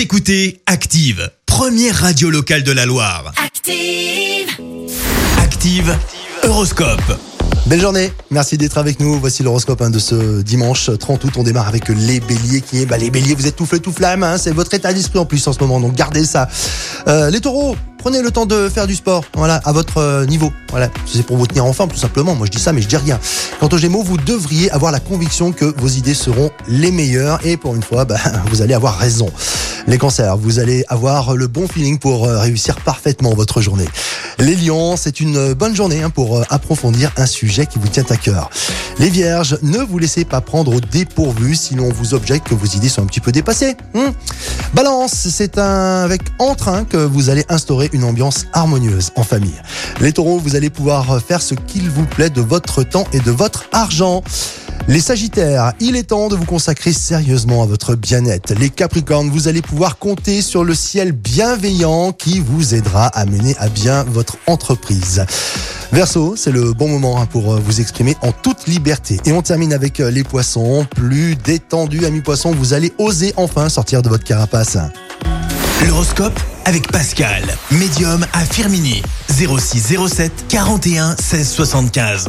Vous écoutez Active, première radio locale de la Loire. Active. Active, Horoscope. Belle journée, merci d'être avec nous. Voici l'horoscope hein, de ce dimanche 30 août. On démarre avec les béliers qui est, bah, les béliers, vous êtes tout feu, tout flamme. hein, c'est votre état d'esprit en plus en ce moment, donc gardez ça. Euh, les taureaux, prenez le temps de faire du sport, voilà, à votre euh, niveau. Voilà, c'est pour vous tenir en forme tout simplement. Moi je dis ça, mais je dis rien. Quant aux Gémeaux, vous devriez avoir la conviction que vos idées seront les meilleures et pour une fois, bah, vous allez avoir raison. Les cancers, vous allez avoir le bon feeling pour euh, réussir parfaitement votre journée. Les lions, c'est une bonne journée hein, pour euh, approfondir un sujet qui vous tient à cœur. Les vierges, ne vous laissez pas prendre au dépourvu si l'on vous objecte que vos idées sont un petit peu dépassées. hmm. Balance, c'est un avec entrain que vous allez instaurer une ambiance harmonieuse en famille. Les taureaux, vous allez pouvoir faire ce qu'il vous plaît de votre temps et de votre argent. Les Sagittaires, il est temps de vous consacrer sérieusement à votre bien-être. Les Capricornes, vous allez pouvoir compter sur le ciel bienveillant qui vous aidera à mener à bien votre entreprise. Verseau, c'est le bon moment hein, pour euh, vous exprimer en toute liberté. Et on termine avec euh, les poissons. Plus détendus, amis poissons, vous allez oser enfin sortir de votre carapace. L'horoscope avec Pascal, médium à Firmini. 06 07 41 16 75.